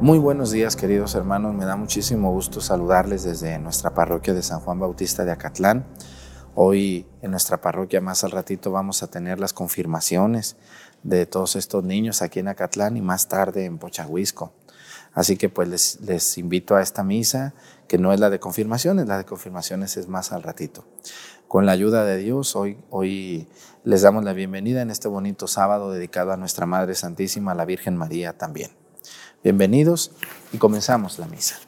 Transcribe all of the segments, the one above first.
Muy buenos días queridos hermanos, me da muchísimo gusto saludarles desde nuestra parroquia de San Juan Bautista de Acatlán. Hoy en nuestra parroquia más al ratito vamos a tener las confirmaciones de todos estos niños aquí en Acatlán y más tarde en Pochahuisco. Así que pues les, invito a esta misa, que no es la de confirmaciones, la de confirmaciones es más al ratito. Con la ayuda de Dios, hoy, hoy les damos la bienvenida en este bonito sábado dedicado a nuestra Madre Santísima, la Virgen María también. Bienvenidos y comenzamos la misa.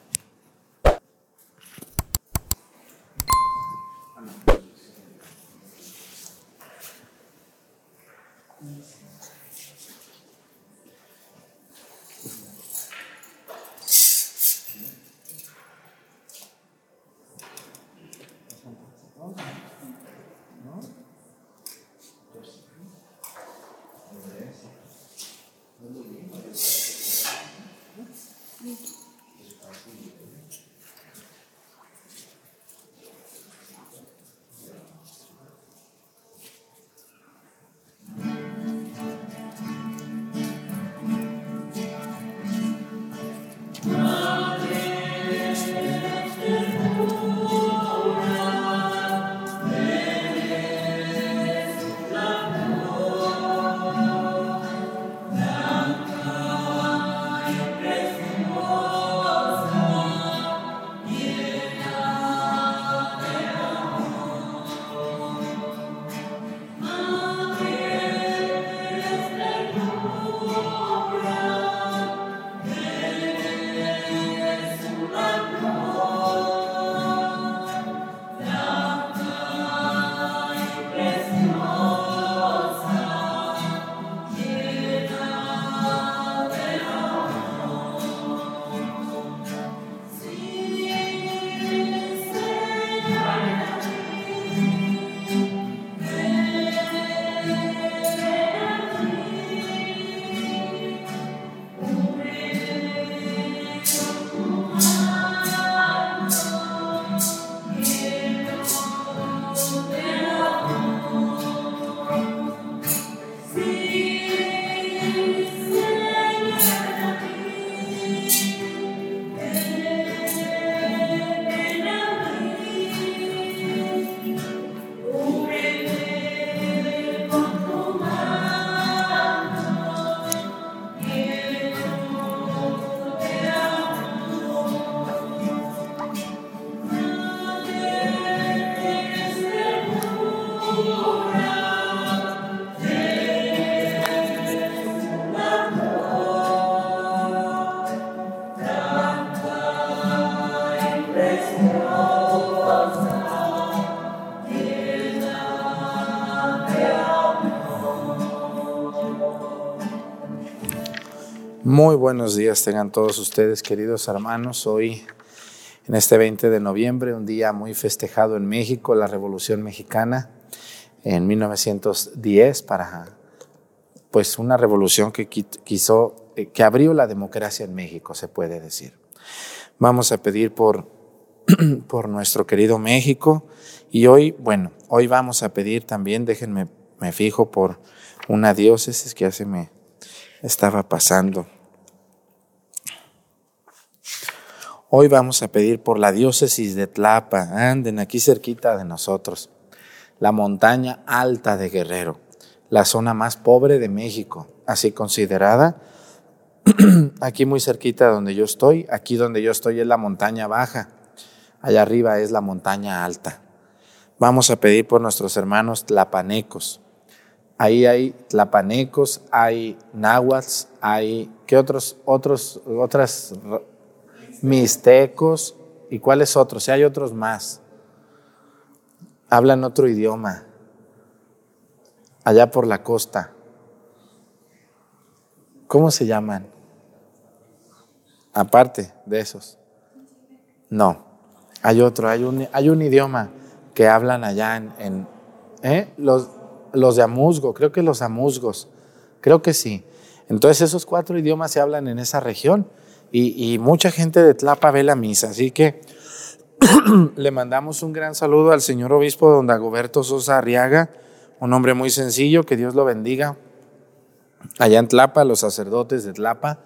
Muy buenos días tengan todos ustedes, queridos hermanos. Hoy, en este 20 de noviembre, un día muy festejado en México, la Revolución Mexicana, en 1910, para pues una revolución que quiso, eh, que abrió la democracia en México, se puede decir. Vamos a pedir por, por nuestro querido México y hoy, bueno, hoy vamos a pedir también, déjenme, me fijo por una diócesis que hace me estaba pasando. Hoy vamos a pedir por la diócesis de Tlapa, anden aquí cerquita de nosotros, la montaña alta de Guerrero, la zona más pobre de México, así considerada. aquí muy cerquita donde yo estoy, aquí donde yo estoy es la montaña baja, allá arriba es la montaña alta. Vamos a pedir por nuestros hermanos tlapanecos. Ahí hay tlapanecos, hay náhuatl, hay ¿qué otros otros otras mixtecos y cuáles otros, si hay otros más. Hablan otro idioma, allá por la costa. ¿Cómo se llaman? Aparte de esos. No, hay otro, hay un, hay un idioma que hablan allá en, ¿eh? los, los de Amusgo, creo que los Amusgos, creo que sí. Entonces esos cuatro idiomas se hablan en esa región y, mucha gente de Tlapa ve la misa. Así que le mandamos un gran saludo al señor obispo don Dagoberto Sosa Arriaga, un hombre muy sencillo, que Dios lo bendiga. Allá en Tlapa, los sacerdotes de Tlapa,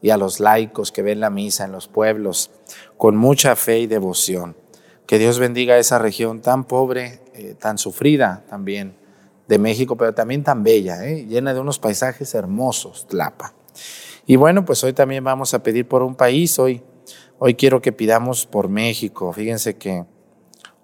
y a los laicos que ven la misa en los pueblos con mucha fe y devoción. Que Dios bendiga esa región tan pobre, eh, tan sufrida también México, pero también tan bella, eh, llena de unos paisajes hermosos, Tlapa. Y bueno, pues hoy también vamos a pedir por un país, hoy, hoy quiero que pidamos por México. Fíjense que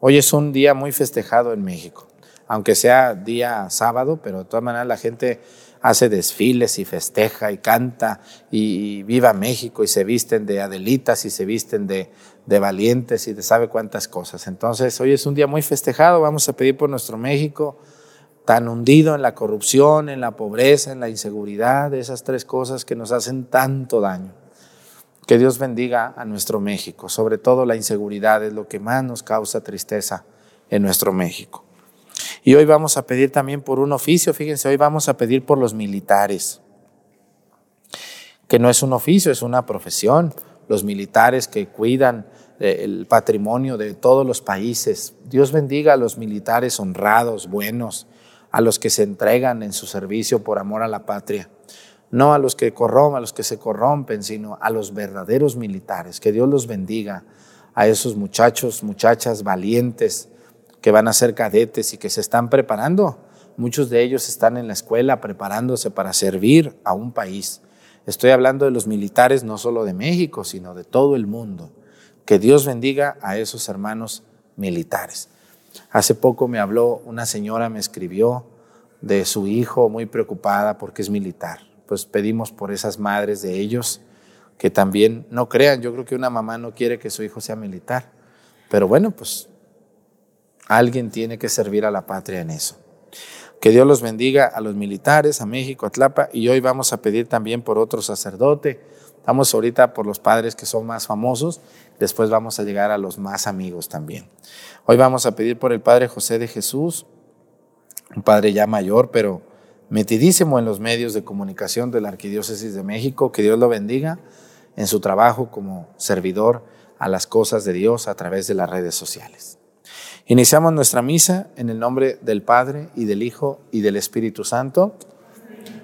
hoy es un día muy festejado en México, aunque sea día sábado, pero de todas maneras la gente hace desfiles y festeja y canta y, viva México y se visten de adelitas y se visten de, de valientes y de sabe cuántas cosas. Entonces hoy es un día muy festejado, vamos a pedir por nuestro México tan hundido en la corrupción, en la pobreza, en la inseguridad, esas tres cosas que nos hacen tanto daño. Que Dios bendiga a nuestro México, sobre todo la inseguridad es lo que más nos causa tristeza en nuestro México. Y hoy vamos a pedir también por un oficio, fíjense, hoy vamos a pedir por los militares, que no es un oficio, es una profesión, los militares que cuidan eh, el patrimonio de todos los países. Dios bendiga a los militares honrados, buenos, a los que se entregan en su servicio por amor a la patria. No a los que corrompen, a los que se corrompen, sino a los verdaderos militares. Que Dios los bendiga a esos muchachos, muchachas valientes que van a ser cadetes y que se están preparando. Muchos de ellos están en la escuela preparándose para servir a un país. Estoy hablando de los militares no solo de México, sino de todo el mundo. Que Dios bendiga a esos hermanos militares. Hace poco me habló una señora, me escribió de su hijo muy preocupada porque es militar. Pues pedimos por esas madres de ellos que también no crean. Yo creo que una mamá no quiere que su hijo sea militar. Pero bueno, pues alguien tiene que servir a la patria en eso. Que Dios los bendiga a los militares, a México, a Tlapa. Y hoy vamos a pedir también por otro sacerdote. Estamos ahorita por los padres que son más famosos. Después vamos a llegar a los más amigos también. Hoy vamos a pedir por el Padre José de Jesús, un padre ya mayor, pero metidísimo en los medios de comunicación de la Arquidiócesis de México. Que Dios lo bendiga en su trabajo como servidor a las cosas de Dios a través de las redes sociales. Iniciamos nuestra misa en el nombre del Padre y del Hijo y del Espíritu Santo.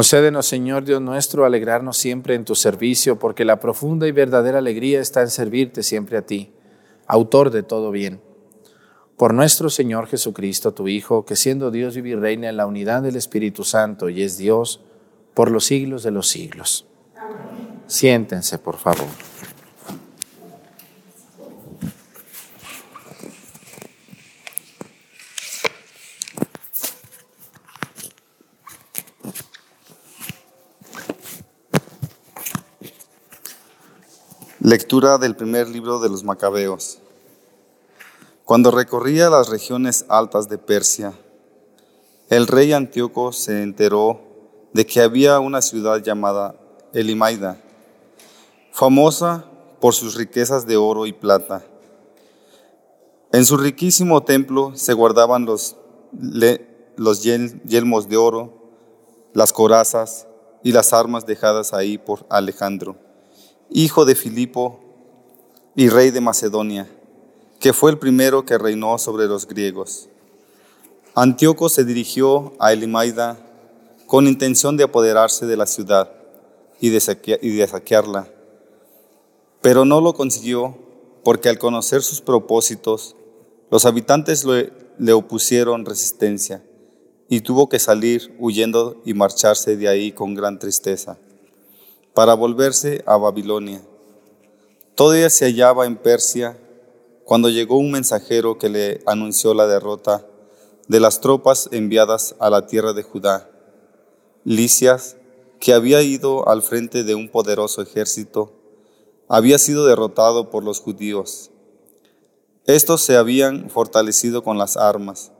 Concédenos, Señor Dios nuestro, alegrarnos siempre en tu servicio, porque la profunda y verdadera alegría está en servirte siempre a ti, autor de todo bien. Por nuestro Señor Jesucristo, tu Hijo, que siendo Dios vive y reina en la unidad del Espíritu Santo y es Dios por los siglos de los siglos. Siéntense, por favor. Lectura del primer libro de los Macabeos. Cuando recorría las regiones altas de Persia, el rey Antíoco se enteró de que había una ciudad llamada Elimaida, famosa por sus riquezas de oro y plata. En su riquísimo templo se guardaban los, los yelmos de oro, las corazas y las armas dejadas ahí por Alejandro, hijo de Filipo y rey de Macedonia que fue el primero que reinó sobre los griegos. Antíoco se dirigió a Elimaida con intención de apoderarse de la ciudad y de, saquearla, pero no lo consiguió porque al conocer sus propósitos, los habitantes le opusieron resistencia y tuvo que salir huyendo y marcharse de ahí con gran tristeza para volverse a Babilonia. Todavía se hallaba en Persia cuando llegó un mensajero que le anunció la derrota de las tropas enviadas a la tierra de Judá. Licias, que había ido al frente de un poderoso ejército, había sido derrotado por los judíos. Estos se habían fortalecido con las armas,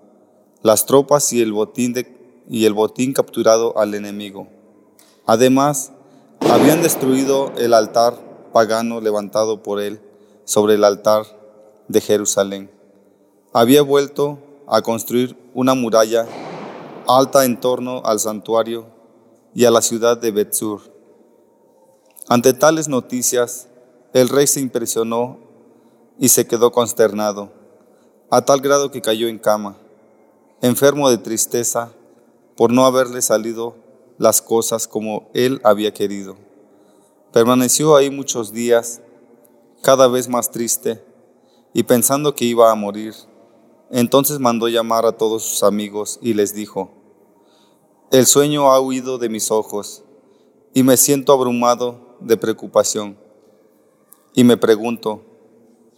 las tropas y el botín, y el botín capturado al enemigo. Además, habían destruido el altar pagano levantado por él sobre el altar de Jerusalén. Había vuelto a construir una muralla alta en torno al santuario y a la ciudad de Betzur. Ante tales noticias, el rey se impresionó y se quedó consternado, a tal grado que cayó en cama, enfermo de tristeza por no haberle salido las cosas como él había querido. Permaneció ahí muchos días, cada vez más triste y pensando que iba a morir, entonces mandó llamar a todos sus amigos y les dijo, el sueño ha huido de mis ojos y me siento abrumado de preocupación. Y me pregunto,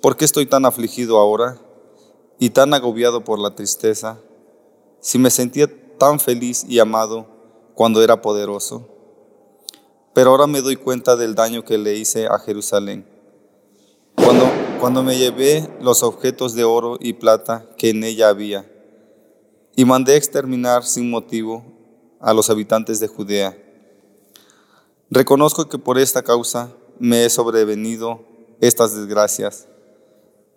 ¿por qué estoy tan afligido ahora y tan agobiado por la tristeza si me sentía tan feliz y amado cuando era poderoso? Pero ahora me doy cuenta del daño que le hice a Jerusalén. Cuando cuando me llevé los objetos de oro y plata que en ella había, y mandé exterminar sin motivo a los habitantes de Judea. Reconozco que por esta causa me he sobrevenido estas desgracias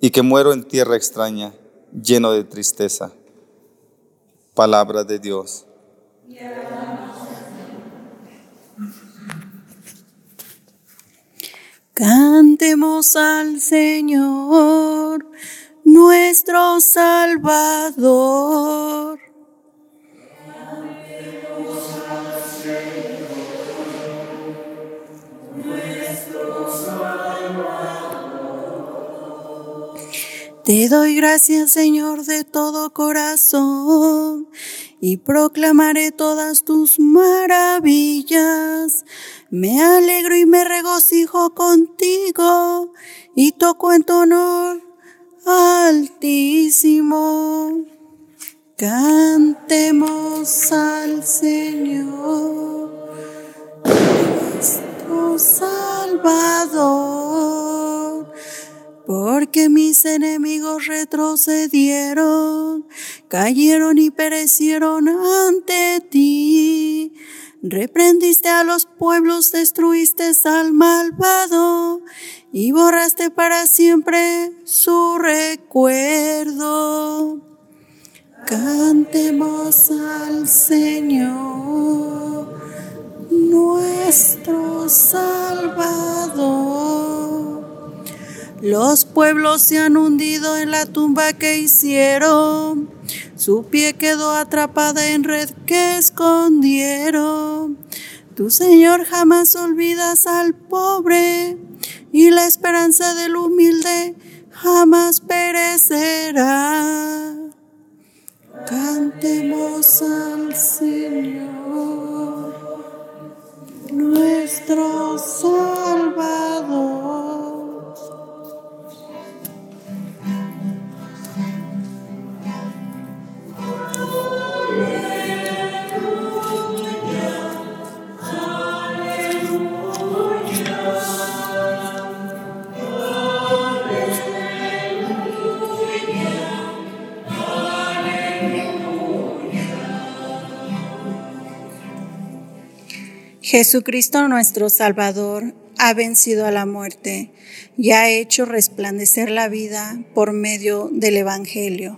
y que muero en tierra extraña, lleno de tristeza. Palabra de Dios. Cantemos al Señor, nuestro Salvador. Te doy gracias, Señor, de todo corazón y proclamaré todas tus maravillas me alegro y me regocijo contigo y toco en tu honor altísimo. Cantemos al Señor, nuestro Salvador, porque mis enemigos retrocedieron, cayeron y perecieron ante ti. Reprendiste a los pueblos, destruiste al malvado y borraste para siempre su recuerdo. Cantemos al Señor, nuestro Salvador. Los pueblos se han hundido en la tumba que hicieron su pie quedó atrapada en red que escondieron. Tu Señor jamás olvidas al pobre y la esperanza del humilde jamás perecerá. Cantemos al Señor, nuestro Salvador. Jesucristo nuestro Salvador ha vencido a la muerte y ha hecho resplandecer la vida por medio del Evangelio.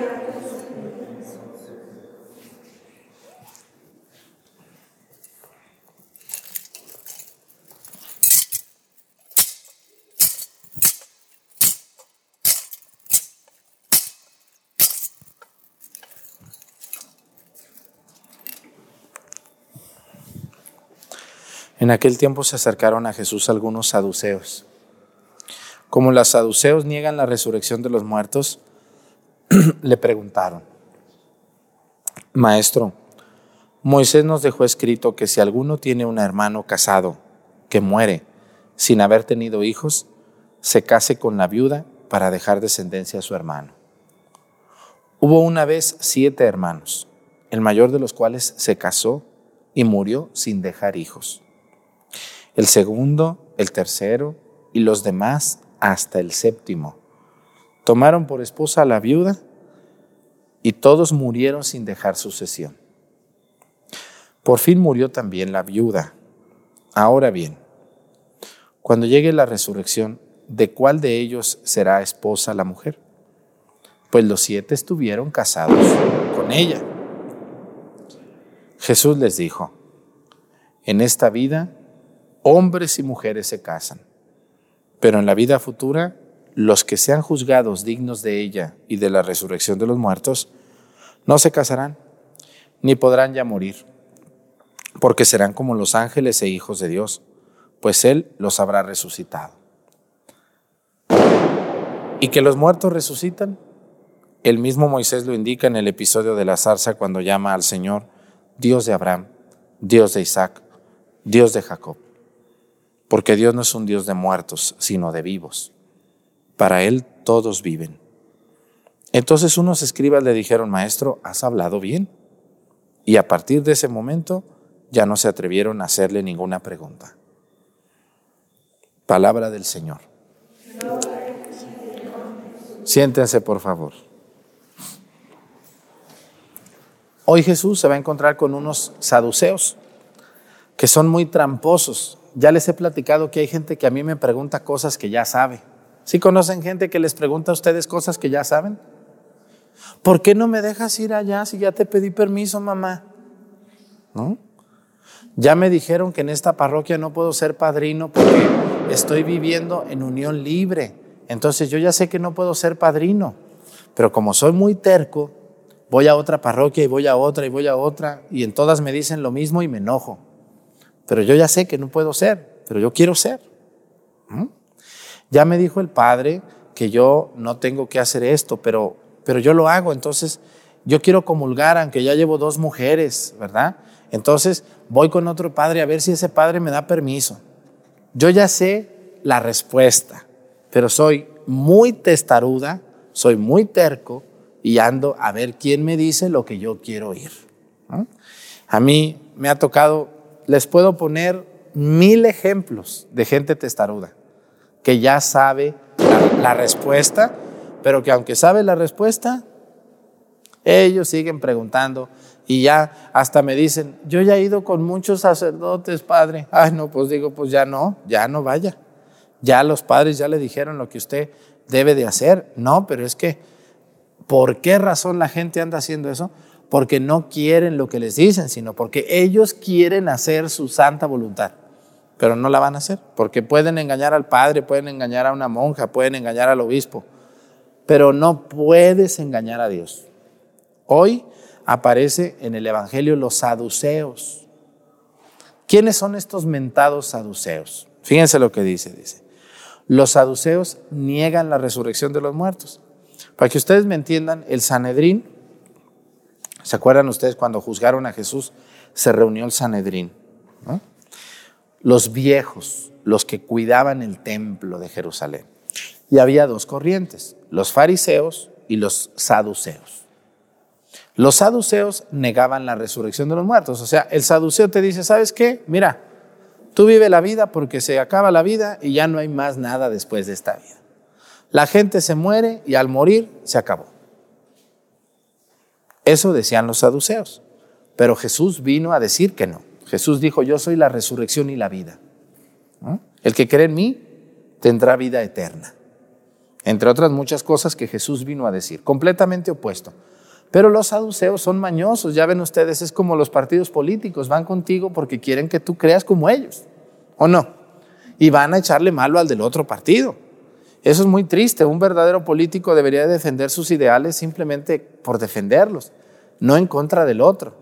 En aquel tiempo se acercaron a Jesús algunos saduceos. Como los saduceos niegan la resurrección de los muertos, le preguntaron, Maestro, Moisés nos dejó escrito que si alguno tiene un hermano casado que muere sin haber tenido hijos, se case con la viuda para dejar descendencia a su hermano. Hubo una vez siete hermanos, el mayor de los cuales se casó y murió sin dejar hijos el segundo, el tercero y los demás hasta el séptimo. Tomaron por esposa a la viuda y todos murieron sin dejar sucesión. Por fin murió también la viuda. Ahora bien, cuando llegue la resurrección, ¿de cuál de ellos será esposa la mujer? Pues los siete estuvieron casados con ella. Jesús les dijo, en esta vida hombres y mujeres se casan, pero en la vida futura, los que sean juzgados dignos de ella y de la resurrección de los muertos, no se casarán, ni podrán ya morir, porque serán como los ángeles e hijos de Dios, pues Él los habrá resucitado. ¿Y que los muertos resucitan? El mismo Moisés lo indica en el episodio de la zarza cuando llama al Señor Dios de Abraham, Dios de Isaac, Dios de Jacob porque Dios no es un Dios de muertos, sino de vivos. Para Él todos viven. Entonces unos escribas le dijeron, Maestro, has hablado bien. Y a partir de ese momento ya no se atrevieron a hacerle ninguna pregunta. Palabra del Señor. Siéntense, por favor. Hoy Jesús se va a encontrar con unos saduceos que son muy tramposos, ya les he platicado que hay gente que a mí me pregunta cosas que ya sabe. ¿Sí conocen gente que les pregunta a ustedes cosas que ya saben? ¿Por qué no me dejas ir allá si ya te pedí permiso, mamá? ¿No? Ya me dijeron que en esta parroquia no puedo ser padrino porque estoy viviendo en unión libre. Entonces yo ya sé que no puedo ser padrino. Pero como soy muy terco, voy a otra parroquia y voy a otra y voy a otra y en todas me dicen lo mismo y me enojo pero yo ya sé que no puedo ser, pero yo quiero ser. ¿Mm? Ya me dijo el Padre que yo no tengo que hacer esto, pero, pero yo lo hago, entonces yo quiero comulgar, aunque ya llevo dos mujeres, ¿verdad? Entonces voy con otro padre a ver si ese padre me da permiso. Yo ya sé la respuesta, pero soy muy testaruda, soy muy terco y ando a ver quién me dice lo que yo quiero oír. A mí me ha tocado les puedo poner mil ejemplos de gente testaruda que ya sabe la, respuesta, pero que aunque sabe la respuesta, ellos siguen preguntando y ya hasta me dicen, yo ya he ido con muchos sacerdotes, padre. Ay, no, pues digo, pues ya no, ya no vaya. Ya los padres ya le dijeron lo que usted debe de hacer. No, pero es que, ¿por qué razón la gente anda haciendo eso? Porque no quieren lo que les dicen, sino porque ellos quieren hacer su santa voluntad, pero no la van a hacer, porque pueden engañar al padre, pueden engañar a una monja, pueden engañar al obispo, pero no puedes engañar a Dios. Hoy aparece en el Evangelio los saduceos. ¿Quiénes son estos mentados saduceos? Fíjense lo que dice, dice. Los saduceos niegan la resurrección de los muertos. Para que ustedes me entiendan, el Sanedrín ¿Se acuerdan ustedes cuando juzgaron a Jesús? Se reunió el Sanedrín. los viejos, los que cuidaban el templo de Jerusalén. Y había dos corrientes, los fariseos y los saduceos. Los saduceos negaban la resurrección de los muertos. O sea, el saduceo te dice, ¿sabes qué? Mira, tú vive la vida porque se acaba la vida y ya no hay más nada después de esta vida. La gente se muere y al morir se acabó. Eso decían los saduceos. Pero Jesús vino a decir que no. Jesús dijo, yo soy la resurrección y la vida. El que cree en mí tendrá vida eterna. Entre otras muchas cosas que Jesús vino a decir, completamente opuesto. Pero los saduceos son mañosos, ya ven ustedes, es como los partidos políticos, van contigo porque quieren que tú creas como ellos, ¿o no? Y van a echarle malo al del otro partido. Eso es muy triste, un verdadero político debería defender sus ideales simplemente por defenderlos, no en contra del otro.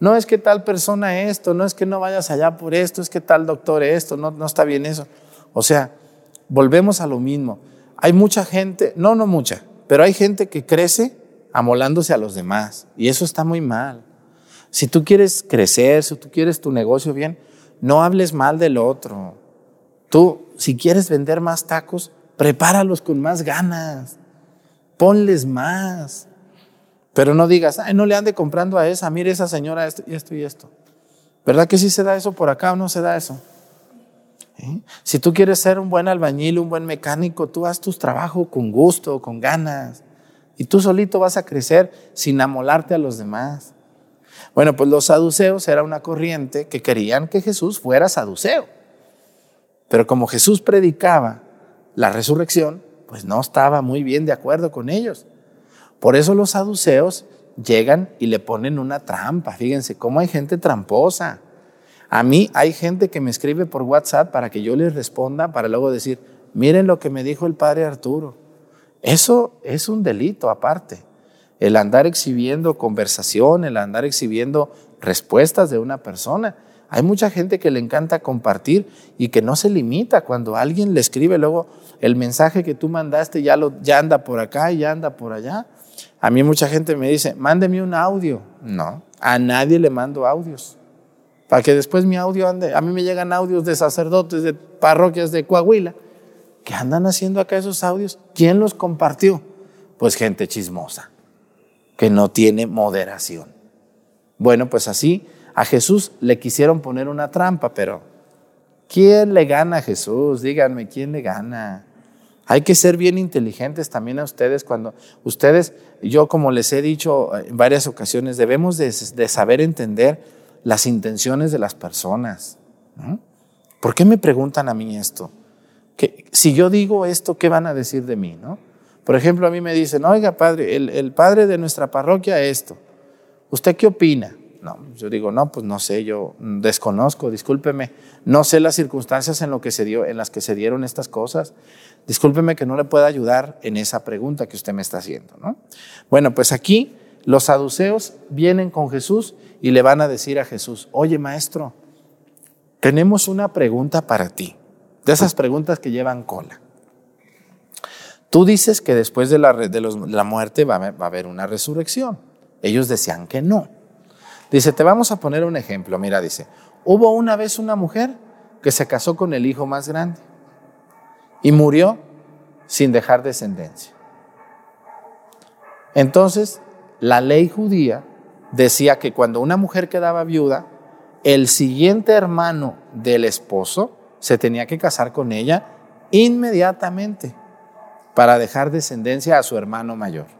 No es que tal persona esto, no es que no vayas allá por esto, es que tal doctor esto, no, no está bien eso. O sea, volvemos a lo mismo. Hay mucha gente, no, no mucha, pero hay gente que crece amolándose a los demás y eso está muy mal. Si tú quieres crecer, si tú quieres tu negocio bien, no hables mal del otro. Tú, si quieres vender más tacos, prepáralos con más ganas, ponles más. Pero no digas, ay, no le ande comprando a esa, mire esa señora esto y esto y esto. ¿Verdad que sí se da eso por acá o no se da eso? ¿Eh? Si tú quieres ser un buen albañil, un buen mecánico, tú haz tus trabajos con gusto, con ganas. Y tú solito vas a crecer sin amolarte a los demás. Bueno, pues los saduceos era una corriente que querían que Jesús fuera saduceo. Pero como Jesús predicaba la resurrección, pues no estaba muy bien de acuerdo con ellos. Por eso los saduceos llegan y le ponen una trampa. Fíjense cómo hay gente tramposa. A mí hay gente que me escribe por WhatsApp para que yo les responda, para luego decir, miren lo que me dijo el padre Arturo. Eso es un delito aparte. El andar exhibiendo conversación, el andar exhibiendo respuestas de una persona. Hay mucha gente que le encanta compartir y que no se limita cuando alguien le escribe luego el mensaje que tú mandaste ya, lo, ya anda por acá y ya anda por allá. A mí mucha gente me dice, mándeme un audio. No, a nadie le mando audios para que después mi audio ande. A mí me llegan audios de sacerdotes de parroquias de Coahuila. ¿Qué andan haciendo acá esos audios? ¿Quién los compartió? Pues gente chismosa, que no tiene moderación. Bueno, pues así a Jesús le quisieron poner una trampa, pero ¿quién le gana a Jesús? Díganme, ¿quién le gana? Hay que ser bien inteligentes también a ustedes cuando ustedes, yo como les he dicho en varias ocasiones, debemos de, saber entender las intenciones de las personas. ¿Por qué me preguntan a mí esto? Que, si yo digo esto, ¿qué van a decir de mí? ¿no? Por ejemplo, a mí me dicen, oiga, padre, el padre de nuestra parroquia esto. ¿Usted qué opina? No, yo digo, no, pues no sé, yo desconozco, discúlpeme, no sé las circunstancias en, las que se dieron estas cosas. Discúlpeme que no le pueda ayudar en esa pregunta que usted me está haciendo. ¿no? Bueno, pues aquí los saduceos vienen con Jesús y le van a decir a Jesús, oye maestro, tenemos una pregunta para ti, de esas preguntas que llevan cola. Tú dices que después de la muerte va a, haber una resurrección. Ellos decían que no. Dice, te vamos a poner un ejemplo. Mira, dice, hubo una vez una mujer que se casó con el hijo más grande y murió sin dejar descendencia. Entonces, la ley judía decía que cuando una mujer quedaba viuda, el siguiente hermano del esposo se tenía que casar con ella inmediatamente para dejar descendencia a su hermano mayor.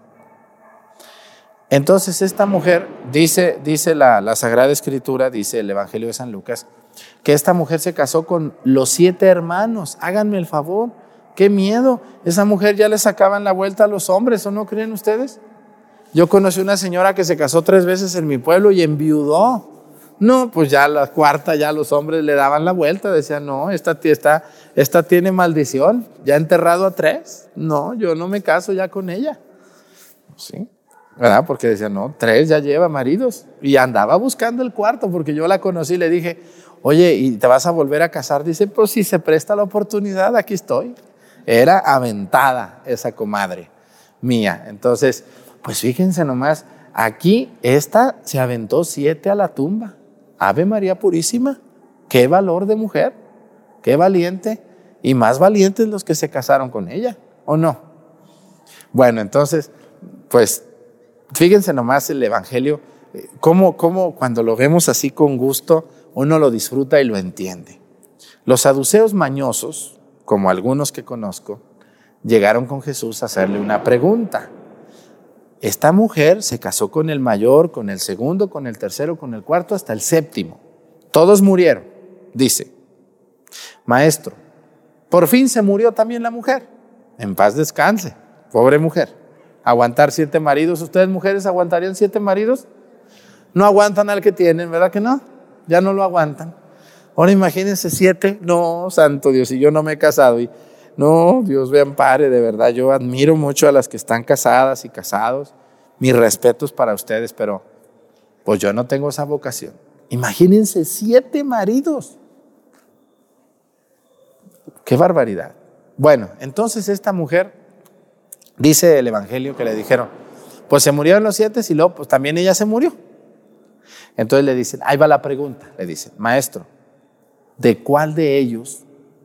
Entonces esta mujer, dice, dice la, la, Sagrada Escritura, dice el Evangelio de San Lucas, que esta mujer se casó con los siete hermanos. Háganme el favor, qué miedo. Esa mujer ya le sacaban la vuelta a los hombres, ¿o no creen ustedes? Yo conocí una señora que se casó tres veces en mi pueblo y enviudó. No, pues ya la cuarta, ya los hombres le daban la vuelta, decían, no, esta, esta, esta tiene maldición, ya enterrado a tres. No, yo no me caso ya con ella. Sí, ¿verdad? Porque decían, no, tres ya lleva maridos. Y andaba buscando el cuarto, porque yo la conocí y le dije, oye, ¿y te vas a volver a casar? Dice, pues si se presta la oportunidad, aquí estoy. Era aventada esa comadre mía. Entonces, pues fíjense nomás, aquí esta se aventó siete a la tumba. Ave María Purísima, qué valor de mujer. qué valiente, y más valientes los que se casaron con ella, ¿o no? Bueno, entonces, pues fíjense nomás el Evangelio, eh, cómo, cómo cuando lo vemos así con gusto, uno lo disfruta y lo entiende. Los saduceos mañosos, como algunos que conozco, llegaron con Jesús a hacerle una pregunta. Esta mujer se casó con el mayor, con el segundo, con el tercero, con el cuarto, hasta el séptimo. Todos murieron, dice. Maestro, por fin se murió también la mujer. En paz descanse, pobre mujer. Aguantar siete maridos. ¿Ustedes mujeres aguantarían siete maridos? No aguantan al que tienen, ¿verdad que no? Ya no lo aguantan. Ahora imagínense siete. No, santo Dios, y yo no me he casado. Y no, Dios me ampare, de verdad. Yo admiro mucho a las que están casadas y casados. Mis respetos para ustedes, pero pues yo no tengo esa vocación. Imagínense siete maridos. Qué barbaridad. Bueno, entonces esta mujer, dice el Evangelio que le dijeron, pues se murieron los siete y luego pues también ella se murió. Entonces le dicen, ahí va la pregunta, le dicen, maestro, ¿de cuál de ellos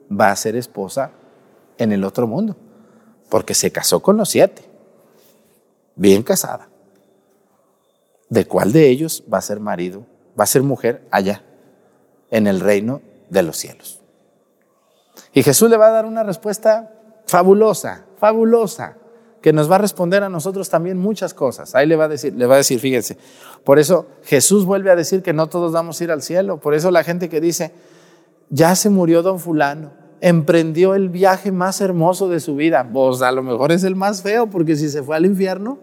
va a ser esposa en el otro mundo, porque se casó con los siete, bien casada. ¿De cuál de ellos va a ser marido, va a ser mujer allá, en el reino de los cielos? Y Jesús le va a dar una respuesta fabulosa, fabulosa, que nos va a responder a nosotros también muchas cosas. Ahí le va a decir, le va a decir, fíjense, por eso Jesús vuelve a decir que no todos vamos a ir al cielo. Por eso la gente que dice, ya se murió don fulano, emprendió el viaje más hermoso de su vida. Pues a lo mejor es el más feo, porque si se fue al infierno,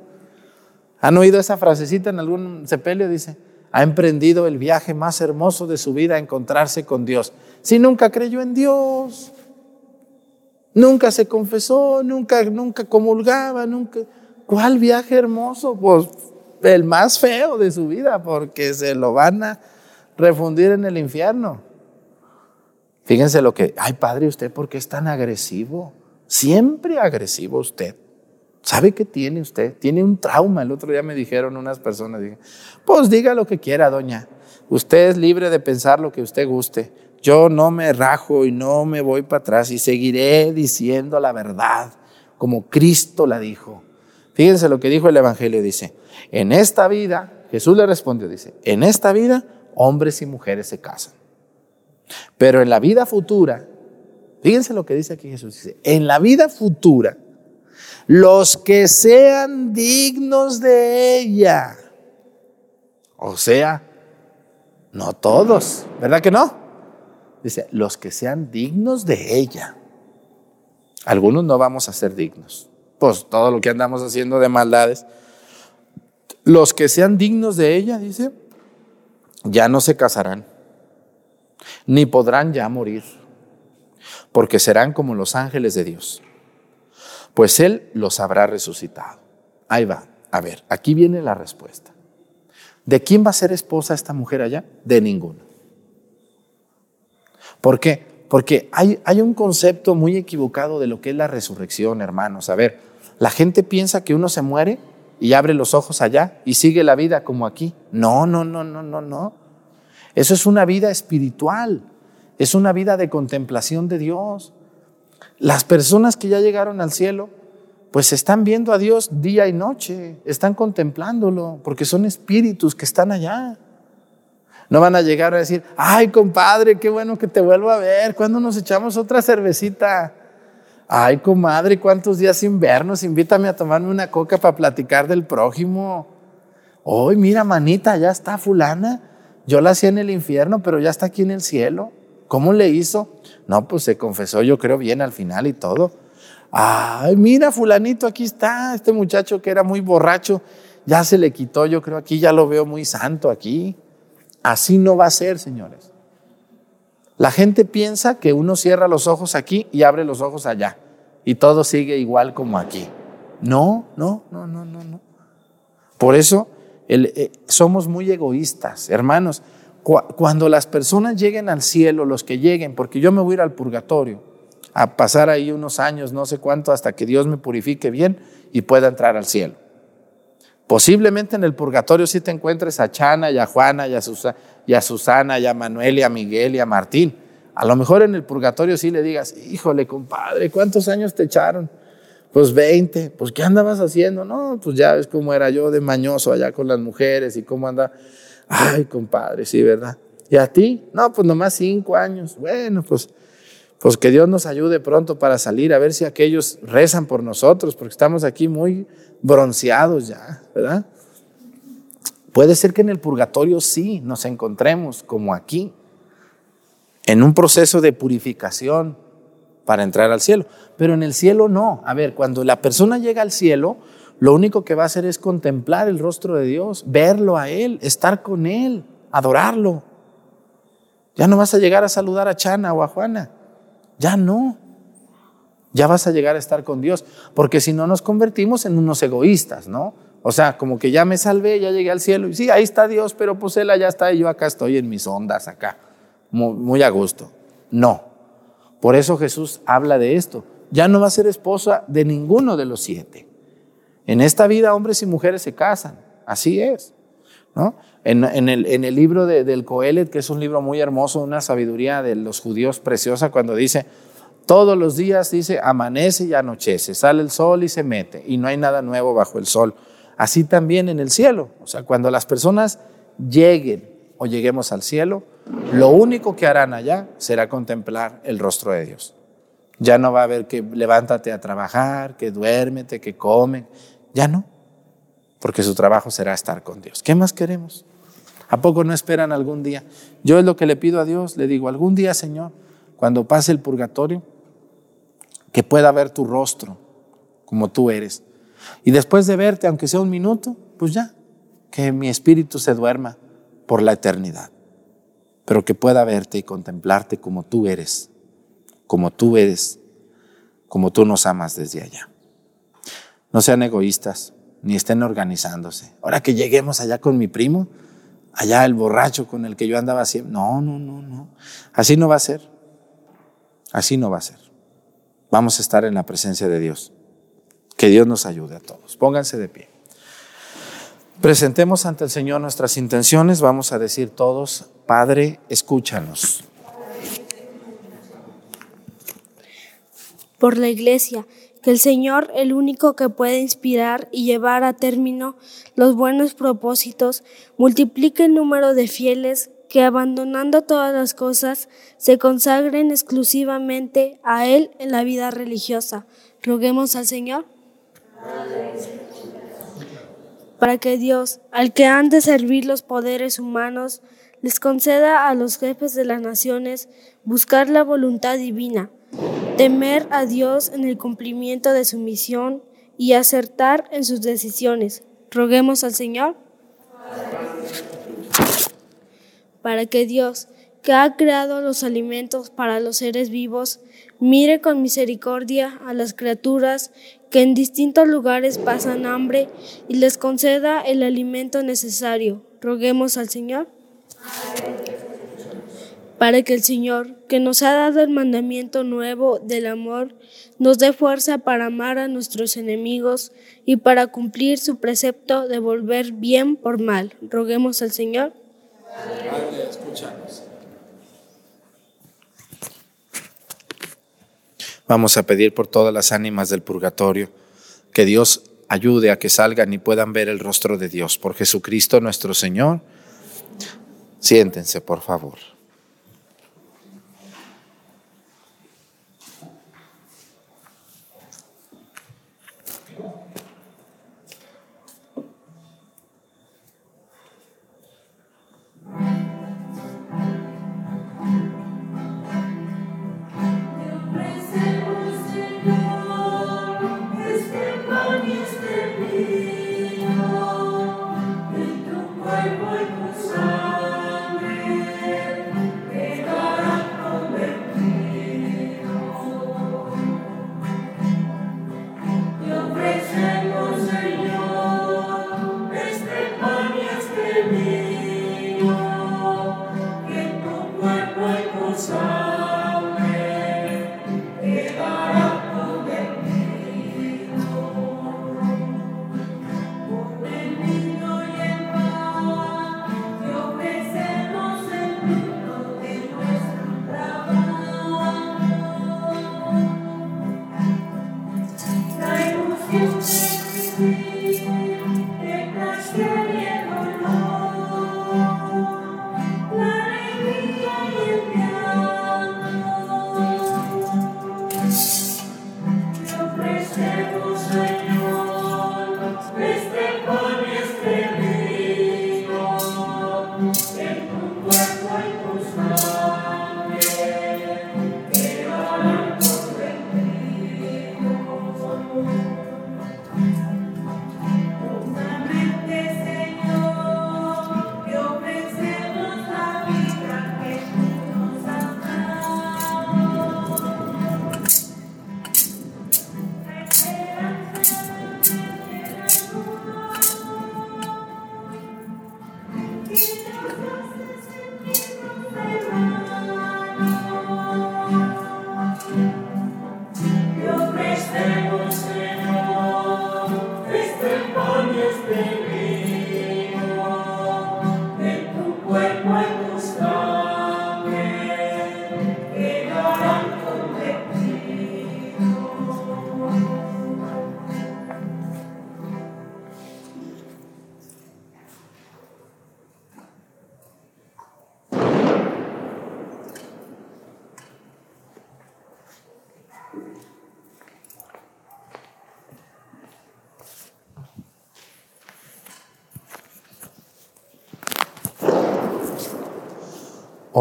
¿han oído esa frasecita en algún sepelio? Dice, ha emprendido el viaje más hermoso de su vida a encontrarse con Dios. Si nunca creyó en Dios, nunca se confesó, nunca, nunca comulgaba, nunca. ¿Cuál viaje hermoso? Pues el más feo de su vida, porque se lo van a refundir en el infierno. Fíjense lo que, ay padre, ¿usted por qué es tan agresivo? Siempre agresivo usted. ¿Sabe qué tiene usted? Tiene un trauma. El otro día me dijeron unas personas, pues diga lo que quiera, doña. Usted es libre de pensar lo que usted guste. Yo no me rajo y no me voy para atrás y seguiré diciendo la verdad como Cristo la dijo. Fíjense lo que dijo el Evangelio, dice, en esta vida, Jesús le respondió, dice, en esta vida hombres y mujeres se casan. Pero en la vida futura, fíjense lo que dice aquí Jesús, dice, en la vida futura, los que sean dignos de ella, o sea, no todos, ¿verdad que no? Dice, los que sean dignos de ella. Algunos no vamos a ser dignos. Pues todo lo que andamos haciendo de maldades. Los que sean dignos de ella, dice, ya no se casarán ni podrán ya morir, porque serán como los ángeles de Dios, pues Él los habrá resucitado. Ahí va, a ver, aquí viene la respuesta. ¿De quién va a ser esposa esta mujer allá? De ninguno. ¿Por qué? Porque hay, hay un concepto muy equivocado de lo que es la resurrección, hermanos. A ver, la gente piensa que uno se muere y abre los ojos allá y sigue la vida como aquí. No, no, no, no, no, no. Eso es una vida espiritual, es una vida de contemplación de Dios. Las personas que ya llegaron al cielo, pues están viendo a Dios día y noche, están contemplándolo, porque son espíritus que están allá. No van a llegar a decir, ay compadre, qué bueno que te vuelvo a ver, ¿cuándo nos echamos otra cervecita? Ay comadre, ¿cuántos días sin vernos? Invítame a tomarme una coca para platicar del prójimo. Hoy, mira, manita, ya está fulana. Yo la hacía en el infierno, pero ya está aquí en el cielo. ¿Cómo le hizo? No, pues se confesó, yo creo bien al final y todo. Ay, mira, fulanito, aquí está, este muchacho que era muy borracho, ya se le quitó, yo creo aquí, ya lo veo muy santo aquí. Así no va a ser, señores. La gente piensa que uno cierra los ojos aquí y abre los ojos allá y todo sigue igual como aquí. No, no, no, no, no, no. Por eso eh, somos muy egoístas, hermanos. cuando las personas lleguen al cielo, los que lleguen, porque yo me voy a ir al purgatorio, a pasar ahí unos años, no sé cuánto, hasta que Dios me purifique bien y pueda entrar al cielo. Posiblemente en el purgatorio sí te encuentres a Chana y a Juana y a, Susana, y a Susana y a Manuel y a Miguel y a Martín. A lo mejor en el purgatorio sí le digas, híjole, compadre, ¿cuántos años te echaron? Pues 20, pues ¿qué andabas haciendo? No, pues ya ves cómo era yo de mañoso allá con las mujeres y cómo anda. Ay, compadre, sí, ¿verdad? ¿Y a ti? No, pues nomás cinco años. Bueno, pues, pues que Dios nos ayude pronto para salir, a ver si aquellos rezan por nosotros, porque estamos aquí muy bronceados ya, ¿verdad? Puede ser que en el purgatorio sí nos encontremos como aquí, en un proceso de purificación para entrar al cielo, pero en el cielo no. A ver, cuando la persona llega al cielo, lo único que va a hacer es contemplar el rostro de Dios, verlo a Él, estar con Él, adorarlo. Ya no vas a llegar a saludar a Chana o a Juana, ya no. Ya vas a llegar a estar con Dios, porque si no nos convertimos en unos egoístas, ¿no? O sea, como que ya me salvé, ya llegué al cielo. Y sí, ahí está Dios, pero pues Él allá está y yo acá estoy en mis ondas, acá, muy, a gusto. No. Por eso Jesús habla de esto. Ya no va a ser esposa de ninguno de los siete. En esta vida hombres y mujeres se casan. Así es. ¿no? En, el, libro del Coelet, que es un libro muy hermoso, una sabiduría de los judíos preciosa, cuando dice, todos los días dice, amanece y anochece, sale el sol y se mete, y no hay nada nuevo bajo el sol. Así también en el cielo. O sea, cuando las personas lleguen o lleguemos al cielo, lo único que harán allá será contemplar el rostro de Dios. Ya no va a haber que levántate a trabajar, que duérmete, que come. Ya no, porque su trabajo será estar con Dios. ¿Qué más queremos? ¿A poco no esperan algún día? Yo es lo que le pido a Dios, le digo, algún día, Señor, cuando pase el purgatorio, que pueda ver tu rostro como tú eres y después de verte, aunque sea un minuto, pues ya, que mi espíritu se duerma por la eternidad, pero que pueda verte y contemplarte como tú eres, como tú eres, como tú nos amas desde allá. No sean egoístas, ni estén organizándose. Ahora que lleguemos allá con mi primo, allá el borracho con el que yo andaba siempre. No, no, no, no. Así no va a ser. Así no va a ser. Vamos a estar en la presencia de Dios. Que Dios nos ayude a todos. Pónganse de pie. Presentemos ante el Señor nuestras intenciones. Vamos a decir todos, Padre, escúchanos. Por la iglesia, que el Señor, el único que puede inspirar y llevar a término los buenos propósitos, multiplique el número de fieles que abandonando todas las cosas se consagren exclusivamente a Él en la vida religiosa. Roguemos al Señor para que Dios, al que han de servir los poderes humanos, les conceda a los jefes de las naciones buscar la voluntad divina, temer a Dios en el cumplimiento de su misión y acertar en sus decisiones. Roguemos al Señor para que Dios, que ha creado los alimentos para los seres vivos, mire con misericordia a las criaturas que en distintos lugares pasan hambre y les conceda el alimento necesario. Roguemos al Señor para que el Señor, que nos ha dado el mandamiento nuevo del amor, nos dé fuerza para amar a nuestros enemigos y para cumplir su precepto de volver bien por mal. Roguemos al Señor. Vamos a pedir por todas las ánimas del purgatorio que Dios ayude a que salgan y puedan ver el rostro de Dios. Por Jesucristo nuestro Señor. Siéntense, por favor.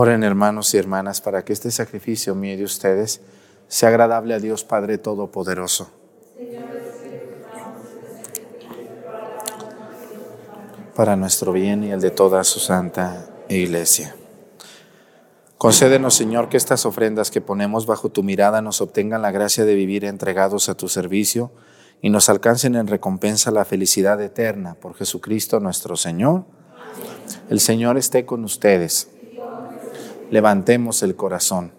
Oren hermanos y hermanas para que este sacrificio mío de ustedes sea agradable a Dios Padre Todopoderoso. Para nuestro bien y el de toda su santa iglesia. Concédenos, Señor, que estas ofrendas que ponemos bajo tu mirada nos obtengan la gracia de vivir entregados a tu servicio y nos alcancen en recompensa la felicidad eterna por Jesucristo nuestro Señor. El Señor esté con ustedes. Levantemos el corazón.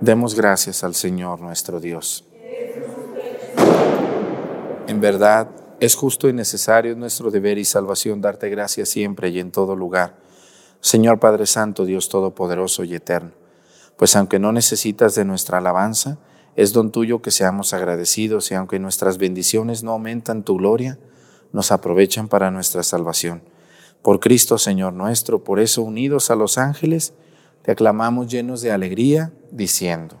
Demos gracias al Señor nuestro Dios. En verdad, es justo y necesario nuestro deber y salvación darte gracias siempre y en todo lugar Señor Padre Santo, Dios Todopoderoso y Eterno, pues aunque no necesitas de nuestra alabanza, es don tuyo que seamos agradecidos y aunque nuestras bendiciones no aumentan tu gloria, nos aprovechan para nuestra salvación. Por Cristo Señor nuestro, por eso unidos a los ángeles, te aclamamos llenos de alegría, diciendo,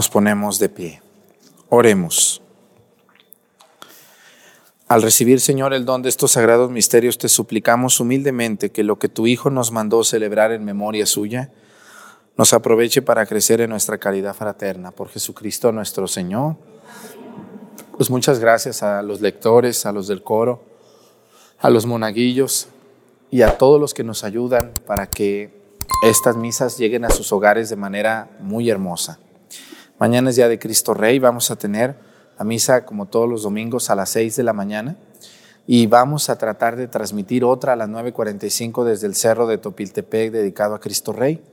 Nos ponemos de pie. Oremos. Al recibir, Señor, el don de estos sagrados misterios, te suplicamos humildemente que lo que tu Hijo nos mandó celebrar en memoria suya, nos aproveche para crecer en nuestra caridad fraterna. Por Jesucristo nuestro Señor. Pues muchas gracias a los lectores, a los del coro, a los monaguillos y a todos los que nos ayudan para que estas misas lleguen a sus hogares de manera muy hermosa. Mañana es día de Cristo Rey, vamos a tener a misa como todos los domingos a las 6 de la mañana y vamos a tratar de transmitir otra a las 9.45 desde el cerro de Topiltepec dedicado a Cristo Rey.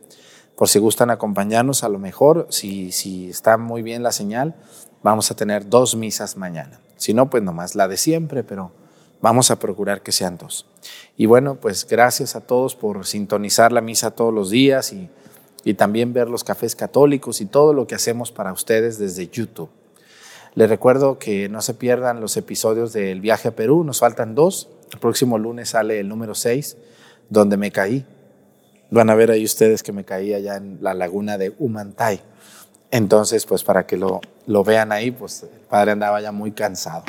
Por si gustan acompañarnos, a lo mejor, si, si está muy bien la señal, vamos a tener dos misas mañana. Si no, pues nomás la de siempre, pero vamos a procurar que sean dos. Y bueno, pues gracias a todos por sintonizar la misa todos los días y, y también ver los cafés católicos y todo lo que hacemos para ustedes desde YouTube. Les recuerdo que no se pierdan los episodios del viaje a Perú, nos faltan dos. El próximo lunes sale el número 6, donde me caí. Van a ver ahí ustedes que me caí allá en la laguna de Humantay. Entonces, pues para que lo, lo vean ahí, pues el padre andaba ya muy cansado.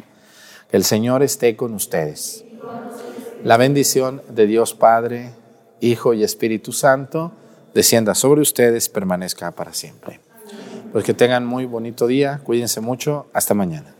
Que el Señor esté con ustedes. La bendición de Dios Padre, Hijo y Espíritu Santo descienda sobre ustedes, permanezca para siempre. Pues que tengan muy bonito día, cuídense mucho, hasta mañana.